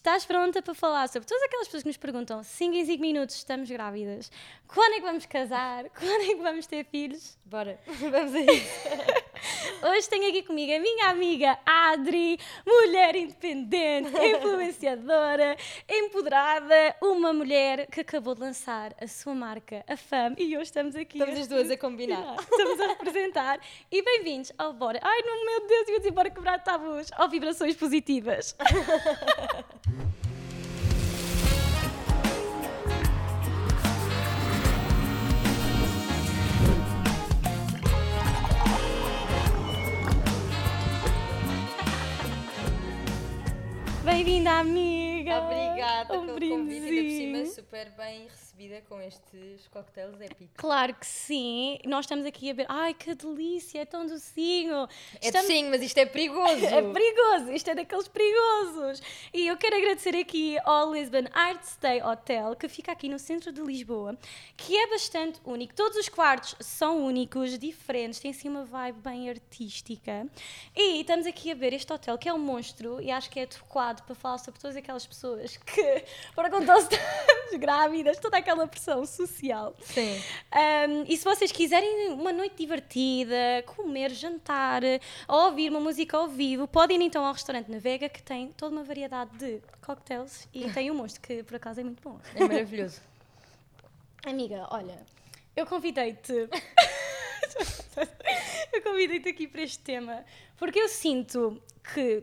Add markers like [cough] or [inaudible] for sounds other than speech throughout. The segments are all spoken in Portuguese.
Estás pronta para falar sobre todas aquelas pessoas que nos perguntam 5 em 5 minutos estamos grávidas? Quando é que vamos casar? [laughs] Quando é que vamos ter filhos? Bora, [laughs] vamos a isso. [laughs] Hoje tenho aqui comigo a minha amiga Adri, mulher independente, influenciadora, empoderada, uma mulher que acabou de lançar a sua marca, a FAM, e hoje estamos aqui. Estamos as duas a combinar. Estamos a representar. E bem-vindos ao Bora. Ai, meu Deus, eu ia dizer Bora quebrar tabus. Ao Vibrações Positivas. Bem-vinda, amiga! Obrigada Um pelo convite, ainda por cima super bem recebida com estes cocktails épicos. Claro que sim. Nós estamos aqui a ver. Ai, que delícia, é tão docinho. É Estamos- sim, mas isto é perigoso. [laughs] É perigoso, isto é daqueles perigosos. E eu quero agradecer aqui ao Lisbon Art Stay Hotel, que fica aqui no centro de Lisboa, que é bastante único. Todos os quartos são únicos, diferentes, tem assim uma vibe bem artística. E estamos aqui a ver este hotel, que é um monstro, e acho que é adequado para falar sobre todas aquelas pessoas que [laughs] perguntam se estamos grávidas, toda aquela pressão social. Sim. Um, e se vocês quiserem uma noite divertida, comer, jantar, ou ouvir uma música ao vivo, podem ir então ao restaurante na Vega, que tem toda uma variedade de cocktails e tem um monstro, que por acaso é muito bom. É maravilhoso. [laughs] Amiga, olha, eu convidei-te. [laughs] eu convidei-te aqui para este tema porque eu sinto que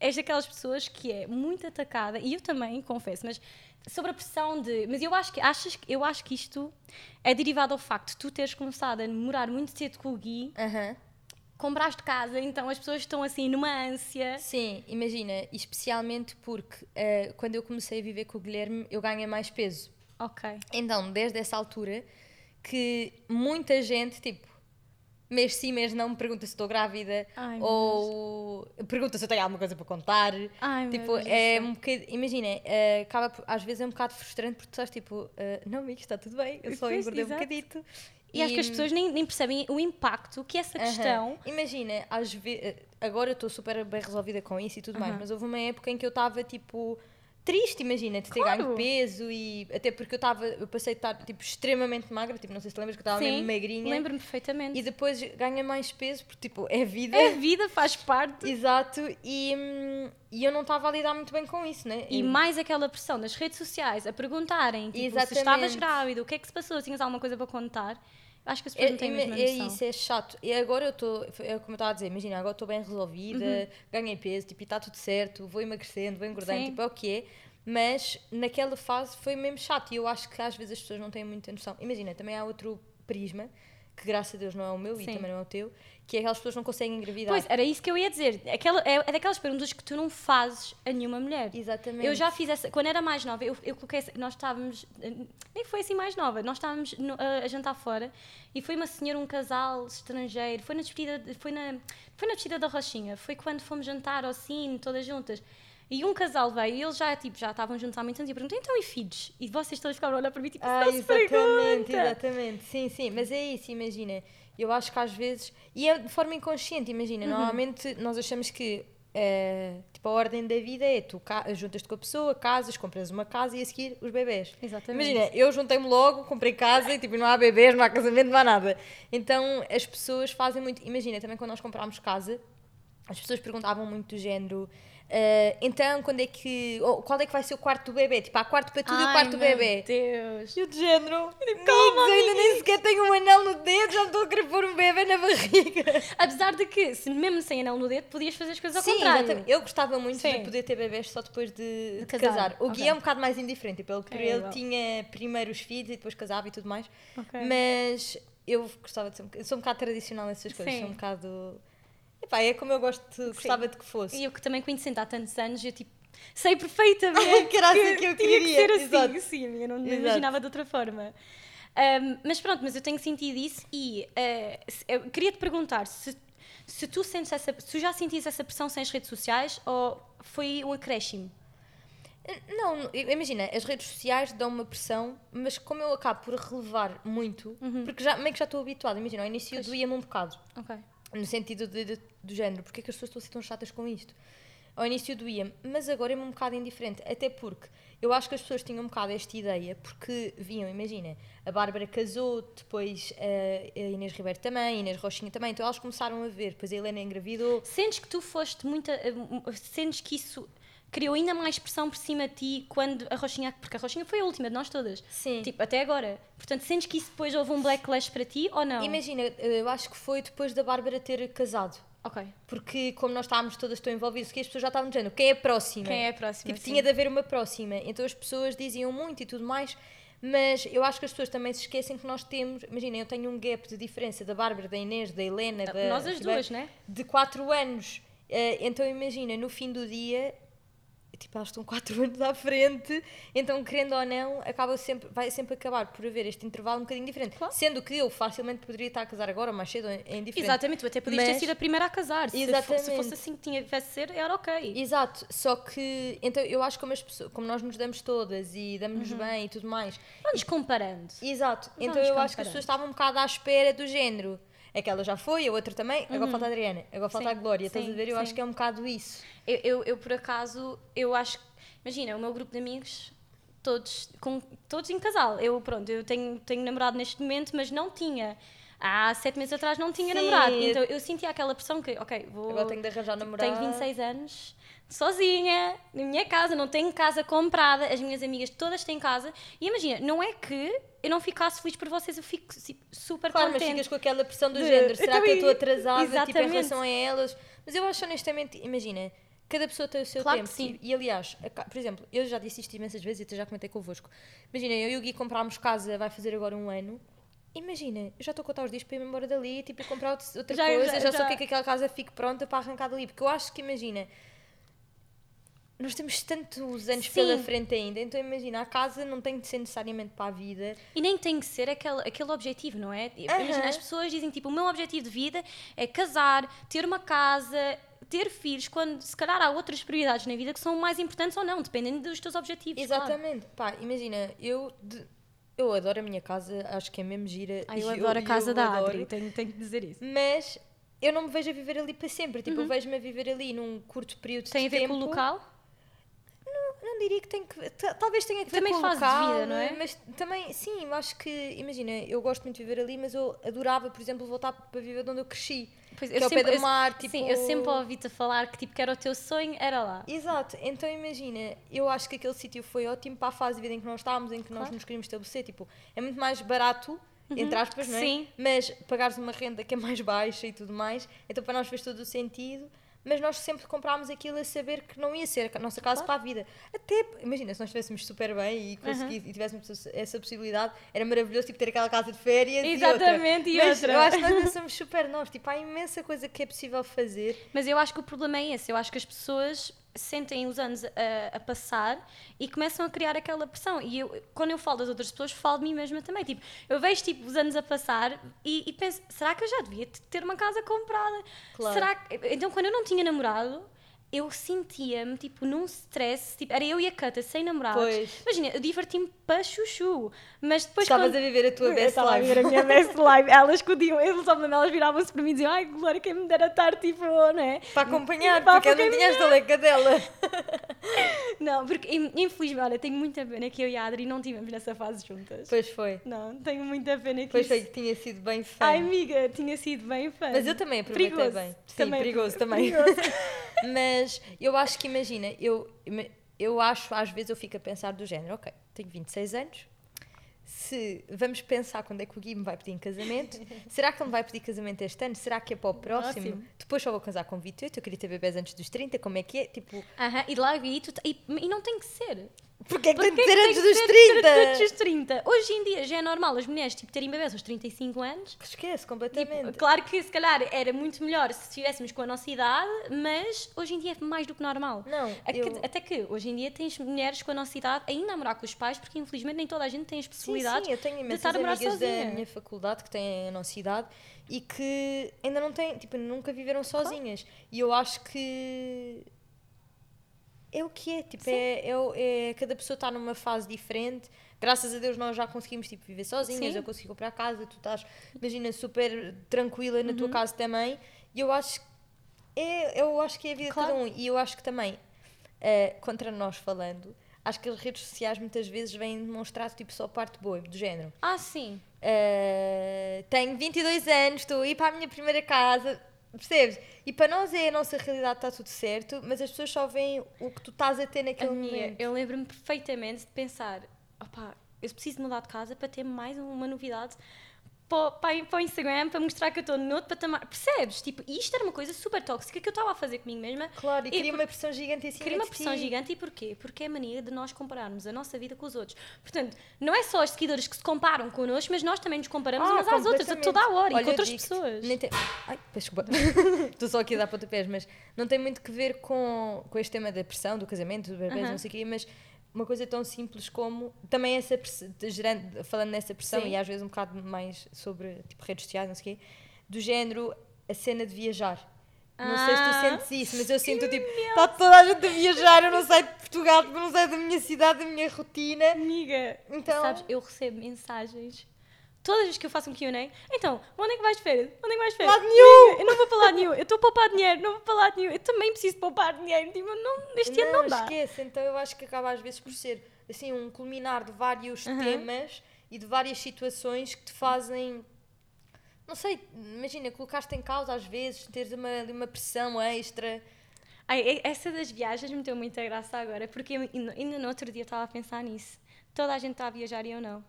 és daquelas pessoas que é muito atacada, e eu também, confesso, mas sobre a pressão de. Mas eu acho que, achas, eu acho que isto é derivado ao facto de tu teres começado a namorar muito cedo com o Gui, Aham. compraste casa, então as pessoas estão assim numa ânsia. Sim, imagina, especialmente porque eh, quando eu comecei a viver com o Guilherme, eu ganhei mais peso. Ok. Então, desde essa altura, que muita gente, tipo, mês sim, mês não, me pergunta se estou grávida Ai, ou pergunta se eu tenho alguma coisa para contar. Ai, tipo, é um bocado, imagina, eh, acaba por- às vezes é um bocado frustrante porque tu estás tipo, eh, não, amigo, está tudo bem, eu só engordei um bocadito. E, acho que as pessoas nem, nem percebem o impacto que essa questão. Imagina, às ve- agora eu estou super bem resolvida com isso e tudo mais, Aham. mas houve uma época em que eu estava tipo triste, imagina, de ter Claro. ganho peso e até porque eu estava, eu passei de estar tipo extremamente magra, tipo, não sei se te lembras que eu estava mesmo magrinha. lembro-me perfeitamente. E depois ganha mais peso, porque tipo, é vida. A vida faz parte. Exato, e, hum, e eu não estava a lidar muito bem com isso, né? E Eu- mais aquela pressão das redes sociais a perguntarem tipo, se estavas grávida, o que é que se passou, tinhas alguma coisa para contar. Acho que as pessoas É, não têm a é, mesma é noção. isso, é chato. E agora eu estou, é como eu estava a dizer, imagina, agora estou bem resolvida, Uhum. ganhei peso, tipo, e está tudo certo, vou emagrecendo, vou engordando, Sim. tipo, é o que é. Mas naquela fase foi mesmo chato e eu acho que às vezes as pessoas não têm muita noção. Imagina, também há outro prisma, que graças a Deus não é o meu Sim. e também não é o teu, que é aquelas pessoas não conseguem engravidar. Pois, era isso que eu ia dizer. Aquela, é, é daquelas perguntas que tu não fazes a nenhuma mulher. Exatamente. Eu já fiz essa. Quando era mais nova, eu, eu coloquei. Nós estávamos. Nem foi assim mais nova. Nós estávamos no- a, a jantar fora e foi uma senhora, um casal estrangeiro. Foi na despedida. de- Foi na, foi na despedida da Rochinha. Foi quando fomos jantar ao cine, todas juntas. E um casal veio e eles já, tipo, já estavam juntos há muitos anos e eu perguntei, então e filhos? E vocês todos ficaram a olhar para mim, tipo, Ah, não se exatamente, pergunta. exatamente. Sim, sim, mas é isso, imagina. Eu acho que às vezes. E é de forma inconsciente, imagina. Uhum. Normalmente nós achamos que. eh, tipo, a ordem da vida é tu juntas-te com a pessoa, casas, compras uma casa e a seguir os bebés. Exatamente. Imagina, eu juntei-me logo, comprei casa e tipo, não há bebês, não há casamento, não há nada. Então as pessoas fazem muito. Imagina, também quando nós comprámos casa, as pessoas perguntavam muito do género. Eh, então, quando é que. ou qual é que vai ser o quarto do bebê? Tipo, há quarto para tudo e o quarto do meu bebê. Deus. E o de género, calma, ainda nem sequer tenho um anel no dedo, já estou a querer pôr um bebê na barriga. Apesar de que, se mesmo sem anel no dedo, podias fazer as coisas ao Sim, contrário. exatamente. Eu gostava muito Sim. de poder ter bebés só depois de, de casar. casar. O Ok. Gui é um bocado mais indiferente, pelo que É ele igual. tinha primeiro os filhos e depois casava e tudo mais. Ok. Mas eu gostava de ser um, eu sou um bocado tradicional nessas coisas, Sim. sou um bocado. Epá, é como eu gosto, de- gostava de que fosse. E eu que também conhecendo há tantos anos, eu tipo, sei perfeitamente [laughs] Que assim que eu tinha queria, ser assim, exato. sim, eu não Exato. imaginava de outra forma. Ahm, mas pronto, mas eu tenho sentido isso e eh, eu queria te perguntar se, se tu sentes essa, se tu já sentiste essa pressão sem as redes sociais ou foi um acréscimo? Não, não, imagina, as redes sociais dão uma pressão, mas como eu acabo por relevar muito, porque já, meio que já estou habituada, imagina, ao início doía-me um bocado, Ok. No sentido de, de- do género, porque é que as pessoas estão a ser tão chatas com isto? ao início doía mas agora é-me um bocado indiferente. Até porque eu acho que as pessoas tinham um bocado esta ideia, porque viam, imagina, a Bárbara casou, depois a Inês Ribeiro também, a Inês Rochinha também, então elas começaram a ver, depois a Helena engravidou. Sentes que tu foste muita. Sentes que isso criou ainda mais pressão por cima de ti quando a Rochinha. Porque a Rochinha foi a última de nós todas. Sim. Tipo, até agora. Portanto, sentes que isso depois houve um backlash para ti ou não? Imagina, eu acho que foi depois da Bárbara ter casado. Ok. Porque como nós estávamos todas tão envolvidas, que as pessoas já estavam dizendo quem é a próxima. Quem é a próxima? Tipo, tinha de haver uma próxima. Então as pessoas diziam muito e tudo mais. Mas eu acho que as pessoas também se esquecem que nós temos. Imagina, eu tenho um gap de diferença da Bárbara, da Inês, da Helena, da. Nós as duas, né? De 4 anos. Uh, então imagina, no fim do dia tipo, elas estão 4 [laughs] anos à frente, então querendo ou não, acaba sempre, vai sempre acabar por haver este intervalo um bocadinho diferente. Claro. Sendo que eu facilmente poderia estar a casar agora, mais cedo, é indiferente. Exatamente, tu até podias Mas... ter sido a primeira a casar. Exatamente. Se, fosse assim que tinha de ser, era ok. Exato, só que, então eu acho que como, as pessoas, como nós nos damos todas e damos-nos uhum. bem e tudo mais. Vamos comparando. Exato, Vamos então eu comparando. acho que as pessoas estavam um bocado à espera do género aquela já foi, a outra também, agora uhum. falta a Adriana, agora falta sim, a Glória, sim, estás a ver? Eu sim. acho que é um bocado isso. Eu, eu, eu, por acaso, eu acho Imagina, o meu grupo de amigos, todos, com, todos em casal. Eu, pronto, eu tenho, tenho namorado neste momento, mas não tinha. Há sete meses atrás não tinha Sim. namorado. Então eu sentia aquela pressão que, ok, vou. Agora tenho de arranjar namorado. Tenho 26 anos, sozinha, na minha casa, não tenho casa comprada, as minhas amigas todas têm casa. E imagina, não é que eu não ficasse feliz por vocês, eu fico super claro, contente. mas ficas com aquela pressão do de, género. Será que eu estou atrasada tipo, em relação a elas? Mas eu acho honestamente, imagina Cada pessoa tem o seu claro tempo. sim. E aliás, por exemplo, eu já disse isto imensas vezes e até já comentei convosco. Imagina, eu e o Gui comprámos casa, vai fazer agora um ano. Imagina, eu já estou a contar os dias para ir embora dali, tipo, comprar outra já, coisa, já, já, já só que aquela casa fique pronta para arrancar dali. Porque eu acho que, imagina, nós temos tantos anos Sim. pela frente ainda, então imagina, a casa não tem de ser necessariamente para a vida. E nem tem que ser aquele, aquele objetivo, não é? Imagina, as pessoas dizem tipo, o meu objetivo de vida é casar, ter uma casa, ter filhos quando se calhar há outras prioridades na vida que são mais importantes ou não, dependendo dos teus objetivos. Exatamente. Claro. Pá, imagina, eu, de, eu adoro a minha casa, acho que é mesmo gira. Ah, eu, adoro a casa da adoro, Adri, tenho, tenho que dizer isso. Mas eu não me vejo a viver ali para sempre. Tipo, uhum. eu vejo-me a viver ali num curto período tem de tempo. Tem a ver com o local? Não, diria que tem que. Talvez tenha que ver também com o local. Fase de vida, não é? Mas também, sim, eu acho que. Imagina, eu gosto muito de viver ali, mas eu adorava, por exemplo, voltar para viver de onde eu cresci. Pois, que é o pé do mar, tipo... Sim, eu sempre ouvi-te falar que tipo que era o teu sonho, era lá. Exato, então imagina, eu acho que aquele sítio foi ótimo para a fase de vida em que nós estávamos, em que claro. nós nos queríamos estabelecer, tipo, é muito mais barato, uhum. entre aspas, não é? Sim. Mas pagares uma renda que é mais baixa e tudo mais, então para nós fez todo o sentido mas nós sempre comprámos aquilo a saber que não ia ser a nossa casa claro. para a vida. Até, imagina, se nós estivéssemos super bem e, uhum. e tivéssemos essa possibilidade, era maravilhoso tipo, ter aquela casa de férias Exatamente, e outra. E mas outra. eu acho que nós [laughs] somos super nós, tipo, há imensa coisa que é possível fazer. Mas eu acho que o problema é esse, eu acho que as pessoas sentem os anos a, a, passar e começam a criar aquela pressão. E eu, quando eu falo das outras pessoas, falo de mim mesma também. Tipo, eu vejo tipo, os anos a passar e, e penso: será que eu já devia ter uma casa comprada? Claro. Será que... Então, quando eu não tinha namorado eu sentia-me, tipo, num stress, tipo, era eu e a Cata sem namorados. Pois. Imagina, eu diverti-me para chuchu, mas depois Estavas quando... a viver a tua best life. a viver a minha [laughs] best life. Elas escondiam, eles, elas viravam-se para mim e diziam, ai, Glória, quem me dera estar, tipo, não é? Para acompanhar, para porque eu não tinha esta leca dela. [laughs] não, porque, infelizmente, olha, tenho muita pena que eu e a Adri não tivemos nessa fase juntas. Pois foi. Não, tenho muita pena que Pois isso... foi, que tinha sido bem fã. Ai, amiga, tinha sido bem fã. Mas eu também aproveitei perigoso. bem. Sim, também perigoso também. Perigoso. [laughs] Mas eu acho que, imagina, eu, eu acho, às vezes eu fico a pensar do género, ok, tenho 26 anos, se vamos pensar quando é que o Gui me vai pedir em casamento, [laughs] será que ele me vai pedir casamento este ano? Será que é para o próximo? próximo. Depois só vou casar com 28, eu queria ter bebês antes dos 30, como é que é? Tipo... Uh -huh, e logo aí, tu, e, e não tem que ser. Porque é que tem de ter antes dos 30? Antes dos 30. Hoje em dia já é normal as mulheres tipo, terem bebês aos 35 anos. Esquece, completamente. Tipo, claro que se calhar era muito melhor se estivéssemos com a nossa idade, mas hoje em dia é mais do que normal. Não, eu... Até que hoje em dia tens mulheres com a nossa idade ainda a morar com os pais, porque infelizmente nem toda a gente tem as possibilidades sim, sim, eu tenho de estar a morar sozinha. da minha faculdade que têm a nossa idade e que ainda não têm, tipo, nunca viveram sozinhas. Claro. E eu acho que é o que é, tipo, é, é, é, cada pessoa está numa fase diferente. Graças a Deus nós já conseguimos tipo, viver sozinhas, Sim. eu consegui comprar casa, tu estás, imagina, super tranquila na uhum. tua casa também. E eu acho que é, eu acho que é a vida Claro. de cada um. E eu acho que também, eh, contra nós falando, acho que as redes sociais muitas vezes vêm demonstrar tipo só parte boa, do género. Ah, sim. eh, tenho 22 anos, estou a ir para a minha primeira casa, percebes? E para nós é a nossa realidade, está tudo certo, mas as pessoas só veem o que tu estás a ter naquele Amiga, momento. eu lembro-me perfeitamente de pensar: opá, eu preciso mudar de casa para ter mais uma novidade para, para, para o Instagram, para mostrar que eu estou noutro patamar. Percebes? Tipo, isto era uma coisa super tóxica que eu estava a fazer comigo mesma. Claro, e, E cria por- uma pressão gigante em cima Cria uma pressão ti. gigante e porquê? Porque é a mania de nós compararmos a nossa vida com os outros. Portanto, não é só os seguidores que se comparam connosco, mas nós também nos comparamos Ah, umas às outras, a toda a hora Olha, e com outras pessoas. nem tem- Ai, desculpa. [laughs] Estou só aqui a dar pontapés, mas não tem muito que ver com, com este tema da pressão, do casamento, do bebês, Aham. não sei o quê, mas uma coisa tão simples como também essa gerando, falando nessa pressão Sim. e às vezes um bocado mais sobre tipo, redes sociais, não sei o quê, do género a cena de viajar. Não sei se tu Ah, sentes isso, mas eu sinto tipo, está toda a gente a viajar, eu não saio de Portugal, tipo, não saio da minha cidade, da minha rotina. Amiga, Então- sabes, eu recebo mensagens todas as vezes que eu faço um QA. Então, onde é que vais de férias? Onde é que vais de férias? Lado nenhum! Eu não vou para lado nenhum. Eu estou a poupar dinheiro, não vou para lado nenhum. Eu também preciso de poupar dinheiro. Tipo, não, este ano não dá. esquece. Então eu acho que acaba às vezes por ser assim um culminar de vários temas e de várias situações que te fazem. Não sei, imagina, colocaste em causa às vezes, teres uma, uma pressão extra. Ai, essa das viagens me deu muita graça agora, porque eu ainda ainda no outro dia estava a pensar nisso. Toda a gente está a viajar e eu não.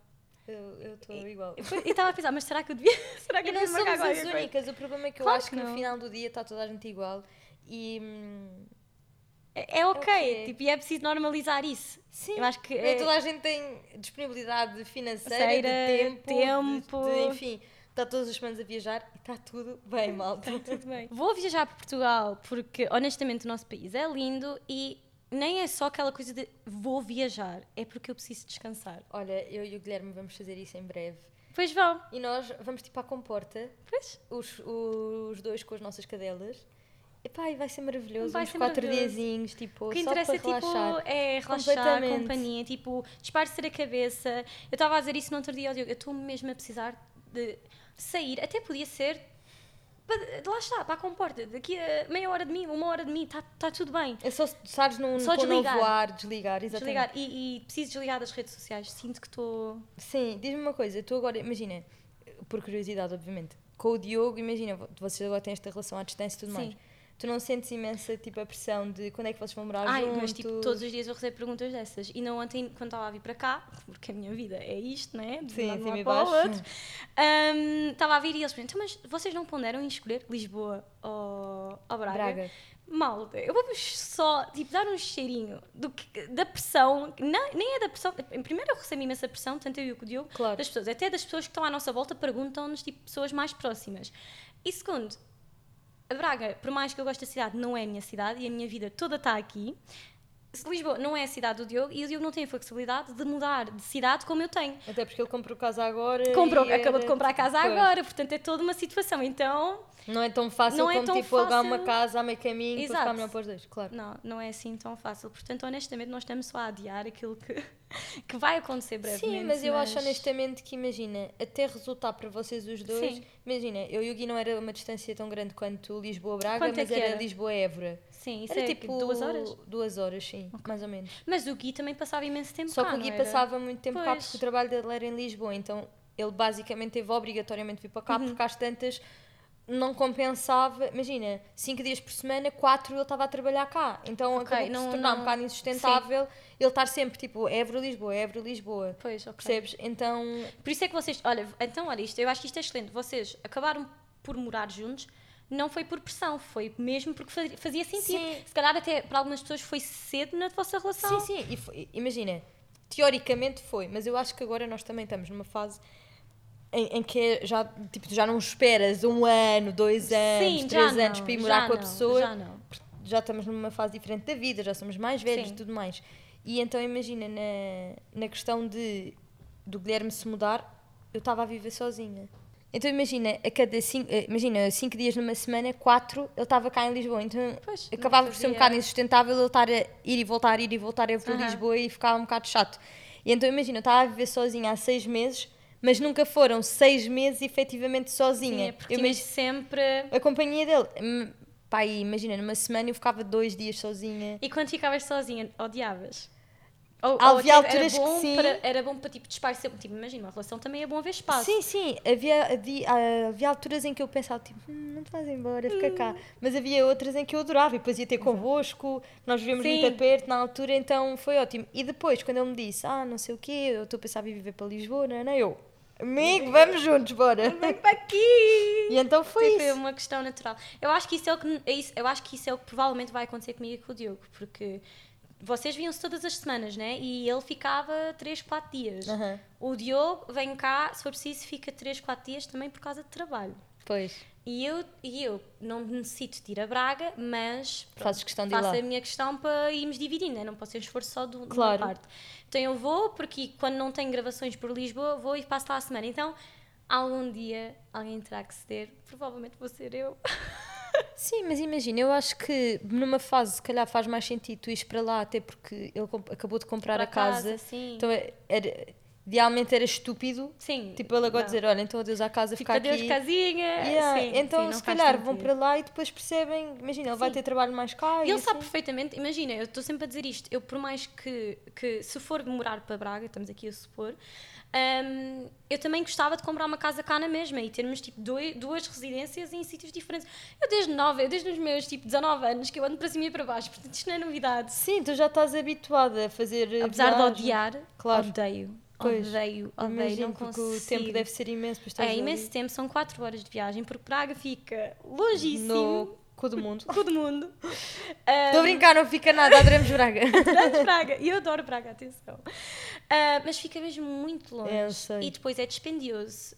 Eu estou igual. E estava a pensar, mas será que eu devia? [laughs] Será que E eu não somos as únicas, o problema é que eu Claro acho que, no final do dia está toda a gente igual. E. hum, É, é ok, ok. tipo, e é preciso normalizar isso. Sim, Eu acho que é- toda a gente tem disponibilidade financeira, Financeira, de tempo, de- tempo. de- enfim, está todas as semanas a viajar e está tudo bem, [laughs] malta. Tudo bem. Vou viajar para Portugal porque, honestamente, o nosso país é lindo e nem é só aquela coisa de vou viajar, é porque eu preciso descansar. Olha, eu e o Guilherme vamos fazer isso em breve. Pois vão. E nós vamos tipo à comporta, Pois. os, os dois com as nossas cadelas. Epá, e vai ser maravilhoso. Vai uns ser quatro diazinhos, tipo, O que só interessa para relaxar. tipo, é relaxar, companhia, tipo, disparar-se a cabeça. Eu estava a dizer isso no outro dia eu estou mesmo a precisar de sair, até podia ser. Para- Lá está, para a comporta, daqui a meia hora de mim, uma hora de mim, está tá tudo bem. É só sabes num Só com o novo desligar. ar, desligar, exatamente. Desligar. E, e preciso desligar das redes sociais. Sinto que estou. Sim, diz-me uma coisa, tu agora, imagina, por curiosidade, obviamente, com o Diogo, imagina, vo- vocês agora têm esta relação à distância e tudo Sim. mais. Tu não sentes imensa tipo a pressão de quando é que vocês vão morar Ai, juntos? mas tipo, todos os dias eu recebo perguntas dessas. E não ontem, quando estava a vir para cá, porque a minha vida é isto, né? De Sim, um lado para o outro. Estava a vir e eles perguntam, mas vocês não ponderam em escolher Lisboa ou, ou Braga? Braga. Malta, eu vou-vos só tipo, dar um cheirinho do que- da pressão, não, nem é da pressão. em Primeiro, eu recebo imensa pressão, tanto eu e o Diogo, Claro. das pessoas, até das pessoas que estão à nossa volta, perguntam-nos, tipo, pessoas mais próximas. E segundo, a Braga, por mais que eu goste da cidade, não é a minha cidade e a minha vida toda está aqui. Lisboa não é a cidade do Diogo e o Diogo não tem a flexibilidade de mudar de cidade como eu tenho. Até porque ele comprou casa agora. Comprou, e acabou era, de comprar a casa pois. agora, portanto é toda uma situação. Então, Não é tão fácil Não é como tão tipo alugar uma fácil. casa a meio caminho Exato. ficar melhor para os dois, claro. não, não é assim tão fácil. Portanto, honestamente, nós estamos só a adiar aquilo que, [laughs] que vai acontecer brevemente. Sim, mas eu acho honestamente que imagina, até resultar para vocês os dois, Sim. imagina, eu e o Gui não era uma distância tão grande quanto Lisboa-Braga, é mas que era, era? Lisboa-Évora. Sim, isso Era é tipo duas horas. Duas horas, sim, mais ou menos. Mas o Gui também passava imenso tempo Só cá, que o Gui passava muito tempo cá Pois. porque o trabalho dele era em Lisboa, então ele basicamente teve obrigatoriamente de vir para cá Uhum. porque às tantas não compensava. Imagina, cinco dias por semana, quatro ele estava a trabalhar cá. Então Ok, acabou não- se tornar um não- bocado insustentável ele estar sempre tipo Évora-Lisboa, Évora-Lisboa. Pois, ok. Percebes? Então, Por isso é que vocês, olha, então olha isto, eu acho que isto é excelente. Vocês acabaram por morar juntos, não foi por pressão, foi mesmo porque fa- fazia sentido. Sim. Se calhar até para algumas pessoas foi cedo na vossa relação. sim, sim. E foi- imagina, teoricamente foi, mas eu acho que agora nós também estamos numa fase. Em, em que é já, tipo, já não esperas um ano, dois anos, Sim, três anos não, para ir morar com a não, pessoa. Já não. já estamos numa fase diferente da vida, já somos mais velhos e tudo mais. E então imagina, na, na questão de do Guilherme se mudar, eu estava a viver sozinha. Então imagina, a cada cinco, eh, imagina, cinco dias numa semana, quatro, ele estava cá em Lisboa. Então Pois, acabava por ser um bocado insustentável ele estar a ir e voltar, ir e voltar, para Aham. Lisboa e ficava um bocado chato. E então imagina, eu estava a viver sozinha há seis meses, mas nunca foram seis meses efetivamente sozinha. Sim, é porque eu mesmo sempre. a companhia dele. hum, pá, imagina, numa semana eu ficava dois dias sozinha. E quando ficavas sozinha, odiavas? Ou, Havia tipo, alturas que era bom sim. Para, era bom para tipo disparecer. Tipo, imagina, uma relação também é bom haver espaço. Sim, sim, havia, havia, havia alturas em que eu pensava, tipo, "Hum, não te vais embora, fica cá. Hum. Mas havia outras em que eu adorava e depois ia ter convosco, nós vivíamos Sim. muito perto na altura, então foi ótimo. E depois, quando ele me disse, ah, não sei o quê, eu estou a pensar em viver para Lisboa, não, é? não, eu, amigo, vamos juntos, bora. Vem para aqui! E então foi Tipo, é isso. uma questão natural. Eu acho que isso é o que é eu acho que isso é o que provavelmente vai acontecer comigo e com o Diogo, porque vocês viam-se todas as semanas, né? E ele ficava 3, 4 dias. Aham. O Diogo vem cá, se for preciso, fica 3, 4 dias também por causa de trabalho. Pois, E eu, e eu não necessito de ir a Braga, mas Fazes questão de ir faço lá. a minha questão para irmos dividindo, né? não posso ser um esforço só do, de Claro. uma parte. Então eu vou, porque quando não tenho gravações por Lisboa, vou e passo lá a semana. Então, algum dia alguém terá que ceder, provavelmente vou ser eu. [laughs] Sim, mas imagina, eu acho que numa fase, se calhar faz mais sentido tu ires para lá, até porque ele acabou de comprar Para a casa. sim. Então é- era, idealmente era estúpido, sim. tipo ele agora não. dizer, olha, então adeus à casa, Tipo, ficar adeus aqui. casinha. Yeah, Sim, então, sim, se calhar vão para lá e depois percebem, imagina, ele vai ter trabalho mais cá. E ele sabe assim. perfeitamente, imagina, eu estou sempre a dizer isto, eu por mais que, que se for morar para Braga, estamos aqui a supor, hum, eu também gostava de comprar uma casa cá na mesma e termos tipo dois, duas residências em sítios diferentes. Eu desde nove, eu desde os meus tipo 19 anos que eu ando para cima e para baixo, portanto isto não é novidade. Sim, tu já estás habituada a fazer. Apesar de viagem. odiar, Claro. odeio, Pois, odeio, odeio, Imagino, não consigo. o tempo deve ser imenso. pois É ali imenso tempo, são 4 horas de viagem, porque Braga fica longíssimo. No cu do mundo. [laughs] Todo mundo. Estou a brincar, não fica nada, adoramos Braga. [laughs] Adoramos Braga. E eu adoro Braga, atenção. Ah, mas fica mesmo muito longe. É, eu sei. E depois é dispendioso.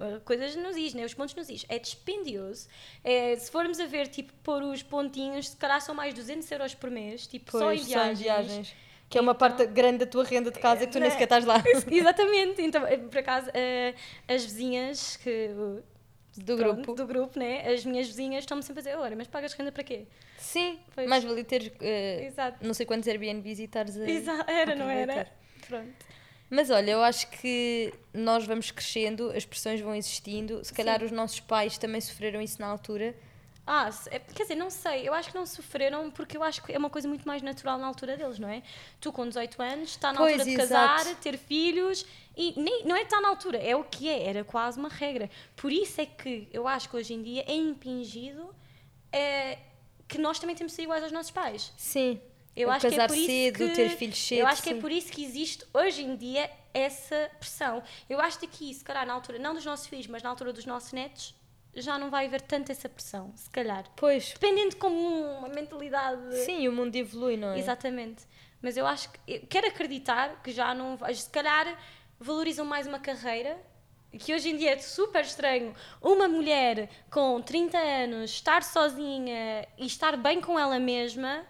Ah, Coisas nos is, né? Os pontos nos is. É dispendioso. É, se formos a ver, tipo, pôr os pontinhos, se calhar são mais 200 euros por mês. Tipo, só em Pois, viagens. Que é uma parte grande da tua renda de casa que tu nem Né? sequer estás lá. [laughs] Exatamente. Então, eh, por acaso, ah, as vizinhas que... Do pronto, grupo. Do grupo, né? As minhas vizinhas estão-me sempre a dizer, olha, mas pagas renda para quê? Sim, Pois. mais valia teres eh, Exato. não sei quantos Airbnbs e estares a. Exato. Era, não era? Pronto. Mas olha, eu acho que nós vamos crescendo, as pressões vão existindo. Se calhar Sim. os nossos pais também sofreram isso na altura. Ah, é- quer dizer, não sei, eu acho que não sofreram porque eu acho que é uma coisa muito mais natural na altura deles, não é? Tu com 18 anos, está na Pois, altura de exato. casar, ter filhos e nem, não é estar na altura, é o que é, era quase uma regra. Por isso é que eu acho que hoje em dia é impingido é, que nós também temos de ser iguais aos nossos pais. Sim. Eu O acho que é casar por isso cedo, que, ter filhos cedo. Eu acho que é sim. por isso que existe hoje em dia essa pressão. Eu acho que aqui, se calhar na altura, não dos nossos filhos, mas na altura dos nossos netos, já não vai haver tanta essa pressão, se calhar. Pois, Dependendo de como uma mentalidade. sim, o mundo evolui, não é? Exatamente. Mas eu acho que. Eu quero acreditar que já não. Se calhar valorizam mais uma carreira. Que hoje em dia é super estranho uma mulher com 30 anos estar sozinha e estar bem com ela mesma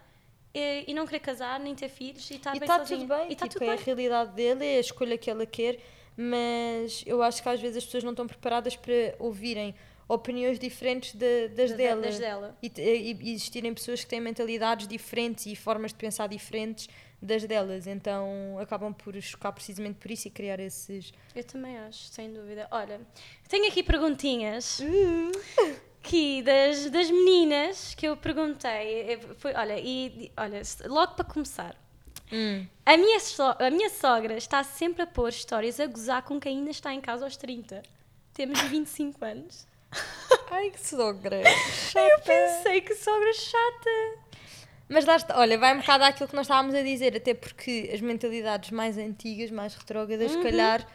e, e não querer casar, nem ter filhos e estar E bem está sozinha. tudo bem, E está tipo, tudo é bem. a realidade dele, é a escolha que ela quer, mas eu acho que às vezes as pessoas não estão preparadas para ouvirem opiniões diferentes de- das Da- dela. das dela. E, e- existirem pessoas que têm mentalidades diferentes e formas de pensar diferentes das delas, então acabam por chocar precisamente por isso e criar esses. Eu também acho, sem dúvida. Olha, tenho aqui perguntinhas aqui das, das meninas que eu perguntei. Foi, olha, e olha, logo para começar. A minha, so- a minha sogra está sempre a pôr histórias a gozar com quem ainda está em casa aos 30. Temos 25 anos. Ai, que sogra! [laughs] Eu pensei que sogra chata. Mas lá está, olha, vai um bocado àquilo que nós estávamos a dizer, até porque as mentalidades mais antigas, mais retrógradas, se calhar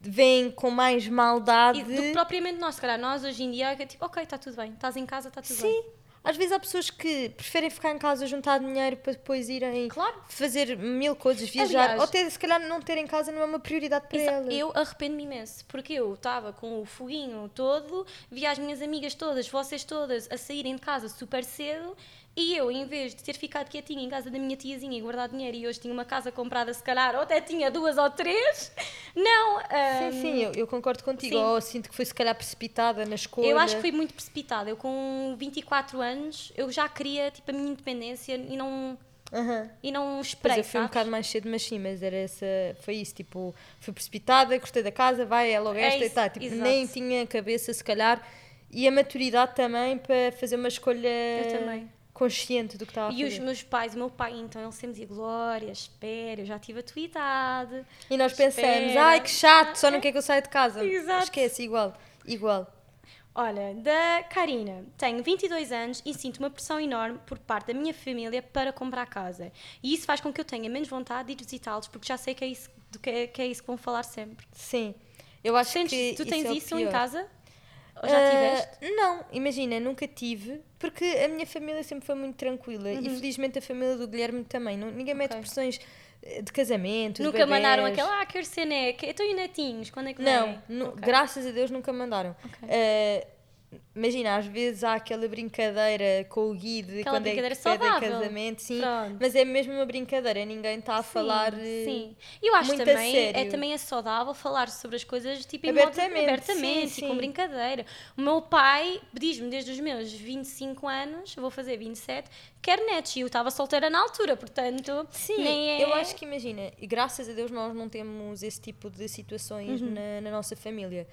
vêm com mais maldade. Uhum. E do que propriamente nós, se calhar, nós hoje em dia é tipo, ok, está tudo bem, estás em casa, está tudo bem. Sim, às vezes há pessoas que preferem ficar em casa, juntar dinheiro para depois irem Claro. fazer mil coisas, viajar, Aliás- ou até se calhar não ter em casa não é uma prioridade para elas. Eu arrependo-me imenso, porque eu estava com o foguinho todo, via as minhas amigas todas, vocês todas, a saírem de casa super cedo, e eu, em vez de ter ficado quietinha em casa da minha tiazinha e guardar dinheiro, e hoje tinha uma casa comprada, se calhar, ou até tinha duas ou três, não. Sim, ahm, sim, eu, eu concordo contigo. sim. Ou sinto que foi se calhar precipitada na escolha. Eu acho que fui muito precipitada. Eu, com 24 anos, eu já queria tipo, a minha independência e não, Aham. e não Pois esperei. eu fui um bocado mais cedo, mas sim, mas era essa, foi isso, tipo, fui precipitada, gostei da casa, vai, é logo É esta e isso, tá, tipo, exato. nem tinha cabeça, se calhar, e a maturidade também para fazer uma escolha Eu também. Consciente do que estava a E os fazer. meus pais, o meu pai, então, ele sempre dizia: Glória, espera, eu já tive a tua idade. E nós pensamos, ai que chato, só não quer que eu saia de casa. Exato. Esquece, igual, igual. Olha, da Karina, tenho 22 anos e sinto uma pressão enorme por parte da minha família para comprar casa. E isso faz com que eu tenha menos vontade de ir visitá-los, porque já sei que é isso, que, é, que é isso que vão falar sempre. Sim. Eu acho Sentes, que tu tens é o isso em casa? Ou já Ah, tiveste? Não, imagina, nunca tive, porque a minha família sempre foi muito tranquila e felizmente a família do Guilherme também. Não, ninguém mete Uhum. Ok. pressões eh, de casamento. de Nunca mandaram bebés. aquela, ah, quero ser neca, então e netinhos, quando é que Não, vem? nu- Ok. graças a Deus nunca mandaram. Ok. Ah, imagina, às vezes há aquela brincadeira com o guide Aquela quando é que saudável. casamento, sim, Pronto. mas é mesmo uma brincadeira, ninguém está a falar. eh, Sim. Eu acho muito também é sério. também é saudável falar sobre as coisas tipo em Abertamente, modo, abertamente sim, e com sim. brincadeira. O meu pai diz-me desde os meus 25 anos, vou fazer 27, quer netos e eu estava solteira na altura, portanto, Sim, nem é... eu acho que imagina, e graças a Deus nós não temos esse tipo de situações Uhum. na, na nossa família.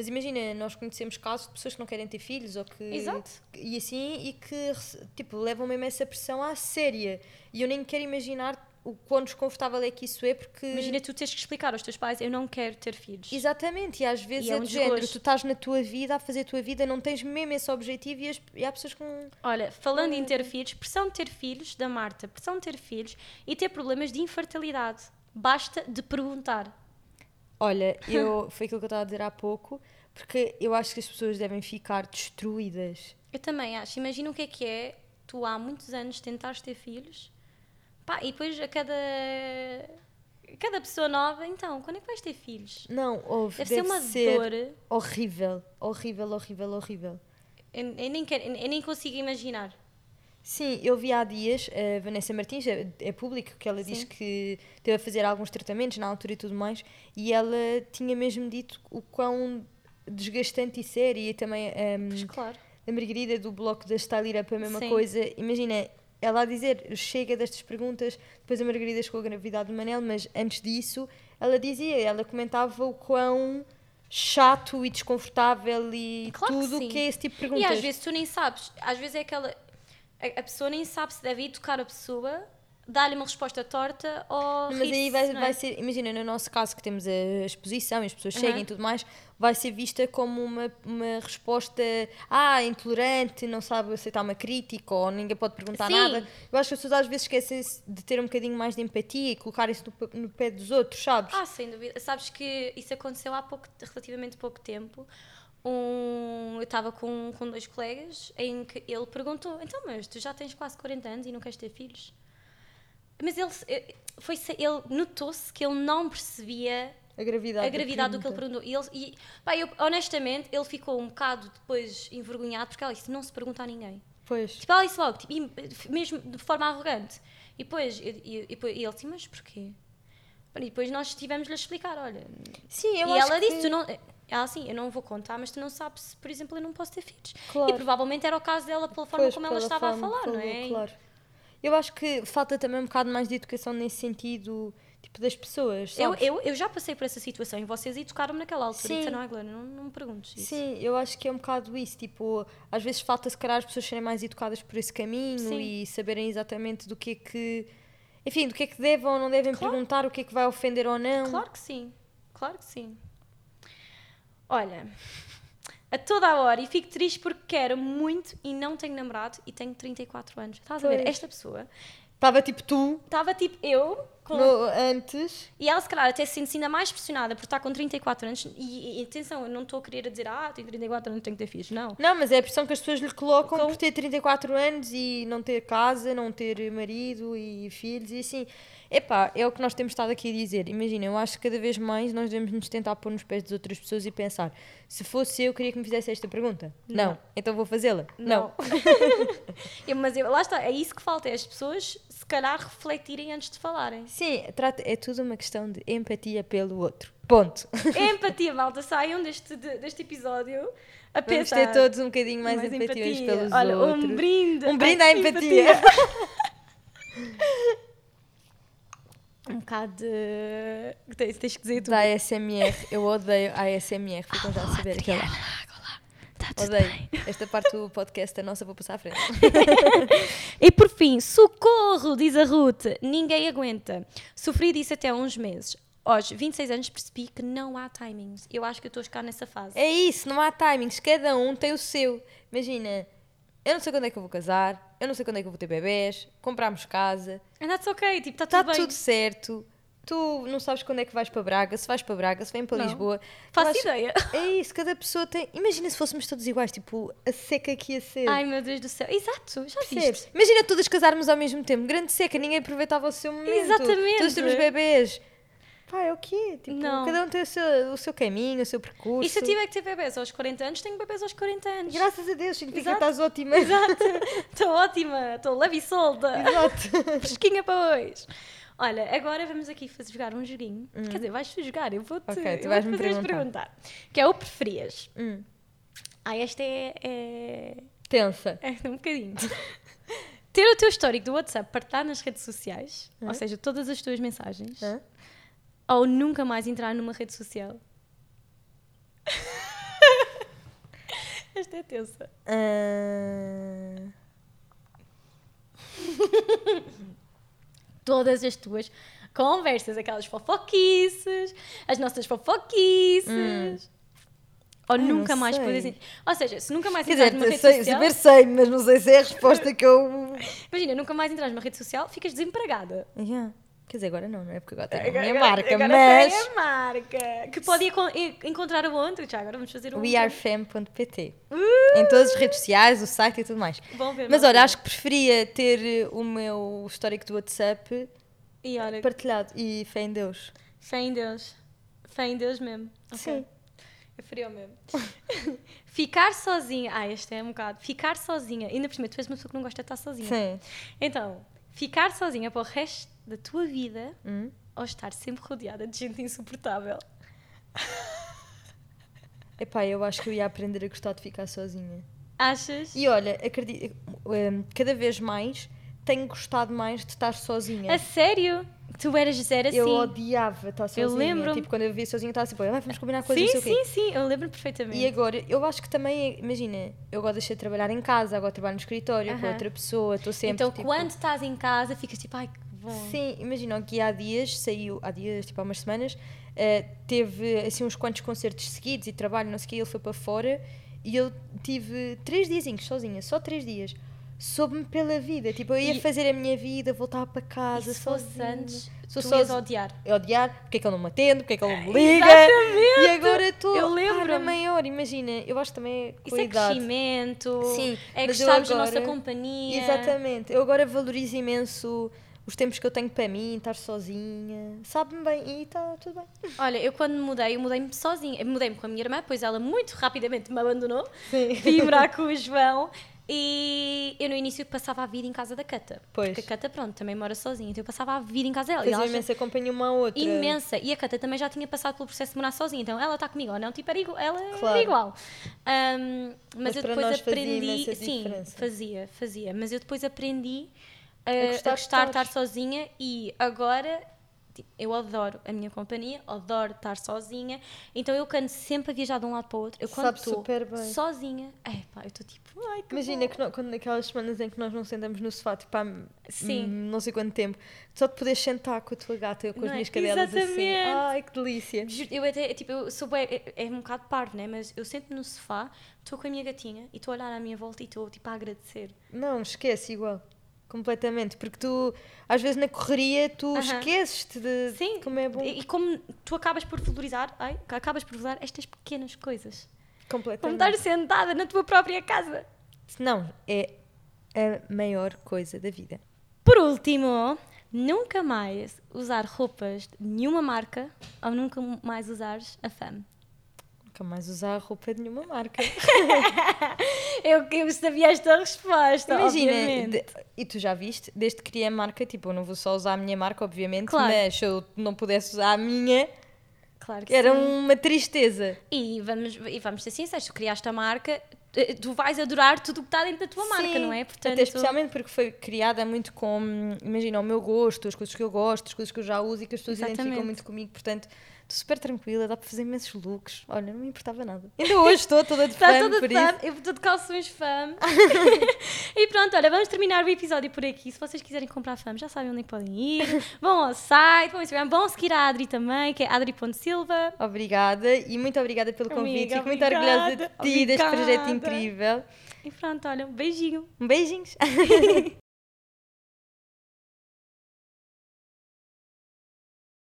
Mas imagina, nós conhecemos casos de pessoas que não querem ter filhos ou que. Exato. E assim, e que tipo, levam mesmo essa pressão à séria. E eu nem quero imaginar o quão desconfortável é que isso é, porque. Imagina tu teres que explicar aos teus pais, eu não quero ter filhos. Exatamente, e às vezes E é é, um do género, tu estás na tua vida, a fazer a tua vida, não tens mesmo esse objetivo e, as- e há pessoas com. Olha, falando em ter filhos, pressão de ter filhos, da Marta, pressão de ter filhos e ter problemas de infertilidade. Basta de perguntar. Olha, [laughs] eu, foi aquilo que eu estava a dizer há pouco, porque eu acho que as pessoas devem ficar destruídas. Eu também acho. Imagina o que é que é tu há muitos anos tentares ter filhos pá, e depois a cada, cada pessoa nova, então, quando é que vais ter filhos? Não, houve, Deve, ser uma ser dor. horrível, horrível, horrível, horrível. Eu, eu nem quero, eu nem consigo imaginar. Sim, eu vi há dias a Vanessa Martins, é, é público, que ela diz Sim. que teve a fazer alguns tratamentos na altura e tudo mais, e ela tinha mesmo dito o quão desgastante isso era, e também hum, Mas claro. a Margarida do bloco da Style Up a mesma Sim. coisa. Imagina, ela a dizer, chega destas perguntas, depois a Margarida chegou à gravidade do Manel, mas antes disso, ela dizia, ela comentava o quão chato e desconfortável e Claro que tudo sim. que é esse tipo de E perguntas. às vezes tu nem sabes, às vezes é aquela. A, a pessoa nem sabe se deve ir tocar a pessoa, dar-lhe uma resposta torta ou. Mas aí vai, é? vai ser, imagina, no nosso caso que temos a exposição e as pessoas Aham. chegam e tudo mais, vai ser vista como uma, uma resposta, ah, intolerante, não sabe aceitar uma crítica ou ninguém pode perguntar Sim. nada. Eu acho que as pessoas às vezes esquecem-se de ter um bocadinho mais de empatia e colocarem-se no, no pé dos outros, sabes? Ah, sem dúvida. Sabes que isso aconteceu há pouco, relativamente pouco tempo. Um, eu estava com, com dois colegas em que ele perguntou: Então, mas tu já tens quase 40 anos e não queres ter filhos? Mas ele, eh, foi, ele notou-se que ele não percebia A gravidade. a da gravidade do que ele perguntou. E, ele, e pá, eu, honestamente, ele ficou um bocado depois envergonhado porque ela disse: Não se pergunta a ninguém. Pois. Tipo, ela disse logo, tipo, mesmo de forma arrogante. E depois, e, depois- ele disse: Mas porquê? E depois nós tivemos-lhe a explicar: Olha, Sim, eu e acho ela que... disse, tu não. Ela assim, eu não vou contar, mas tu não sabes se, por exemplo, eu não posso ter filhos. Claro. E provavelmente era o caso dela pela forma Pois, como ela pela estava a forma que falar, não é? Claro. Eu acho que falta também um bocado mais de educação nesse sentido, tipo, das pessoas, Eu, sabes? eu, eu já passei por essa situação e vocês educaram-me naquela altura. Sim. E disseram, não, Glória, não, não me perguntes isso. Sim, eu acho que é um bocado isso. Tipo, às vezes falta se calhar as pessoas serem mais educadas por esse caminho Sim. e saberem exatamente do que é que. Enfim, do que é que devem ou não devem Claro. perguntar, o que é que vai ofender ou não. Claro que sim, claro que sim. Olha, a toda a hora, e fico triste porque quero muito e não tenho namorado e tenho 34 anos. Estás a ver? Pois. Esta pessoa Estava tipo tu, estava tipo eu, com no- antes. E ela, se calhar, até se sente ainda mais pressionada por estar com 34 anos. E, e atenção, eu não estou a querer dizer, ah, tenho 34 anos, tenho que ter filhos. Não. Não, mas é a pressão que as pessoas lhe colocam Com- por ter 34 anos e não ter casa, não ter marido e filhos e assim. Epá, é o que nós temos estado aqui a dizer. Imagina, eu acho que cada vez mais nós devemos nos tentar pôr nos pés das outras pessoas e pensar: se fosse eu, queria que me fizesse esta pergunta. Não. Então vou fazê-la. Não. [laughs] Eu- mas eu- lá está, é isso que falta, é as pessoas, calhar, refletirem antes de falarem. Sim, é tudo uma questão de empatia pelo outro. Ponto. [laughs] Empatia, malta, saiam deste, de- deste episódio a Vamos pensar. ter todos um bocadinho mais, empatia uns pelos Olha, outros. um brinde. Um brinde à empatia. [laughs] um bocado de... Tens, tens que dizer tu. Da ASMR. Eu odeio a ASMR. Ficam já a saber aquela. Está Odeio. Esta parte do podcast é nossa, vou passar à frente. [laughs] E por fim, socorro, diz a Ruth. Ninguém aguenta. Sofri disso até há uns meses. Aos 26 anos percebi que não há timings. Eu acho que eu estou a ficar nessa fase. É isso, não há timings, cada um tem o seu. Imagina, eu não sei quando é que eu vou casar, eu não sei quando é que eu vou ter bebés, comprarmos casa, And that's ok, tipo, está tudo bem. tudo certo. Tu não sabes quando é que vais para Braga, se vais para Braga, se vem para Não. Lisboa. Faço acho- ideia. [laughs] É isso, cada pessoa tem. Imagina se fôssemos todos iguais, tipo, a seca que ia ser. Ai meu Deus do céu. Exato, já Percebes? viste? Imagina todas casarmos ao mesmo tempo, grande seca, ninguém aproveitava o seu momento. Exatamente. Todos temos bebês. Pá, é o quê? Tipo, Não. cada um tem o seu, o seu caminho, o seu percurso. E se eu tiver que ter bebês aos 40 anos, tenho bebês aos 40 anos. Graças a Deus, significa Exato. que estás ótima. Exato. Estou ótima, estou leve e solta. Exato. [laughs] Fresquinha para hoje. Olha, agora vamos aqui fazer jogar um joguinho. Quer dizer, vais jogar, eu vou-te Hum. Ok, tu eu vais-me vou-te fazer perguntar. Que é o preferias. Hum. Ah, esta é, é, Tensa. [laughs] é um bocadinho. [laughs] Ter o teu histórico do WhatsApp partilhado nas redes sociais, ou seja, todas as tuas mensagens, Hã? ou nunca mais entrar numa rede social. [laughs] Esta é tensa. Ah, todas as tuas conversas, aquelas fofoquices, as nossas fofoquices. Ou Ai, não nunca mais podes. Ou seja, se nunca mais Quer entras dizer, numa rede sei, social. saber sei, mas não sei se é a resposta que eu. Imagina, nunca mais entras numa rede social, ficas desempregada. Yeah. Quer dizer, agora não, não é? Porque agora tenho a minha agora- marca, agora mas. tem a marca. Que pode encontrar aonde? Já agora vamos fazer um. wearefem.pt Em todas as redes sociais, o site e tudo mais. Vão ver, Mas olha, ver. acho que preferia ter eh, o meu histórico do WhatsApp E olha, partilhado. E fé em Deus. fé em Deus. Fé em Deus mesmo. Ok. Sim. Eu faria o mesmo. [laughs] Ficar sozinha. Ah, este é um bocado. Ficar sozinha. Ainda por cima, tu és uma pessoa que não gosta de estar sozinha. Sim. Então, ficar sozinha para o resto da tua vida Hum? ou estar sempre rodeada de gente insuportável. [laughs] Epá, eu acho que eu ia aprender a gostar de ficar sozinha. Achas? E olha, acredito, eh, cada vez mais tenho gostado mais de estar sozinha. A sério? Tu eras zero assim? Eu odiava estar sozinha. lembro-me. Tipo, quando eu via sozinha, estava assim, "Ah, vamos combinar coisas, sim, sim, sim. Eu lembro perfeitamente. E agora, eu acho que também, imagina, eu gosto de deixar de trabalhar em casa, agora trabalho no escritório com Aham. outra pessoa, estou sempre. então, tipo, quando estás em casa, ficas tipo, ai, que bom. Sim, imagina, aqui há dias, saiu, há dias, tipo há umas semanas, eh, teve assim uns quantos concertos seguidos e trabalho, não sei o que, ele foi para fora e eu tive três diazinhos sozinha, só três dias. Soube-me pela vida, tipo, eu ia E- fazer a minha vida, voltava para E casa se fosse sozinha. antes, Sou tu só- ias odiar. Odiar, porque é que ele não me atende, porque é que ele não me liga. Exatamente! E agora estou Eu na lembro-me. maior, imagina, eu acho também é com Isso é crescimento. Sim, É eu gostarmos da nossa companhia. Exatamente. Eu agora valorizo imenso os tempos que eu tenho para mim, estar sozinha. Sabe-me bem e está tudo bem. Olha, eu quando me mudei, eu mudei-me sozinha. Mudei-me com a minha irmã, pois ela muito rapidamente me abandonou. Sim. Vim morar com o João. E eu no início passava a vida em casa da Cata. Pois. Porque a Cata, pronto, também mora sozinha. Então eu passava a vida em casa dela. E Fez ela imensa companhia uma outra. imensa. E a Cata também já tinha passado pelo processo de morar sozinha. Então ela está comigo ou não, tipo, era igual, ela Claro. era igual. Ahm, mas, Mas eu depois fazia aprendi. imensa Sim, diferença. fazia, fazia. Mas eu depois aprendi a, A a gostar gostar, de estar. sozinha e agora. Tipo, Eu adoro a minha companhia, adoro estar sozinha, então eu canto sempre a viajar de um lado para o outro. Eu quando estou bem. sozinha, é pá, eu estou tipo, ai que Imagina bom. que quando naquelas semanas em que nós não sentamos no sofá, tipo há Sim. hum, não sei quanto tempo, só te podes sentar com a tua gata com as Não é? minhas cadelas assim. Ai, que delícia. Eu até, tipo, eu sou bué- é, é um bocado parvo, né? Mas eu sento no sofá, estou com a minha gatinha e estou a olhar à minha volta e estou, tipo, a agradecer. Não, esquece igual. Completamente. Porque tu, às vezes na correria, tu Aham. esqueces-te de Sim. como é bom. E, e como tu acabas por valorizar, ai, acabas por valorizar estas pequenas coisas. Como Completamente. estar sentada na tua própria casa. Não, é a maior coisa da vida. Por último, nunca mais usar roupas de nenhuma marca ou nunca mais usares a FAM. Nunca mais usar roupa de nenhuma marca. [laughs] Eu, eu sabia esta resposta, Imagina, de- e tu já viste, desde que criei a marca, tipo, eu não vou só usar a minha marca, obviamente, Claro. mas se eu não pudesse usar a minha, Claro que era sim. uma tristeza. E vamos, e vamos ser sinceros, tu criaste a marca, eh, tu vais adorar tudo o que está dentro da tua marca, Sim, não é? Portanto, Até especialmente porque foi criada muito com, imagina, o meu gosto, as coisas que eu gosto, as coisas que eu já uso e que as pessoas Exatamente. identificam muito comigo. Portanto, super tranquila, dá para fazer imensos looks. Olha, não me importava nada. Ainda hoje estou toda de Está [laughs] fã, toda por de fã, isso. eu estou de calções fã. [laughs] e pronto, olha, vamos terminar o episódio por aqui. Se vocês quiserem comprar fã, já sabem onde é podem ir. [laughs] Vão ao site, vão ao Instagram, vão seguir a Adri também, que é adri.silva. Obrigada e muito obrigada pelo convite. Amiga, Fico muito orgulhosa de obrigada, ti, deste projeto obrigada. incrível. E pronto, olha, um beijinho. Um beijinhos.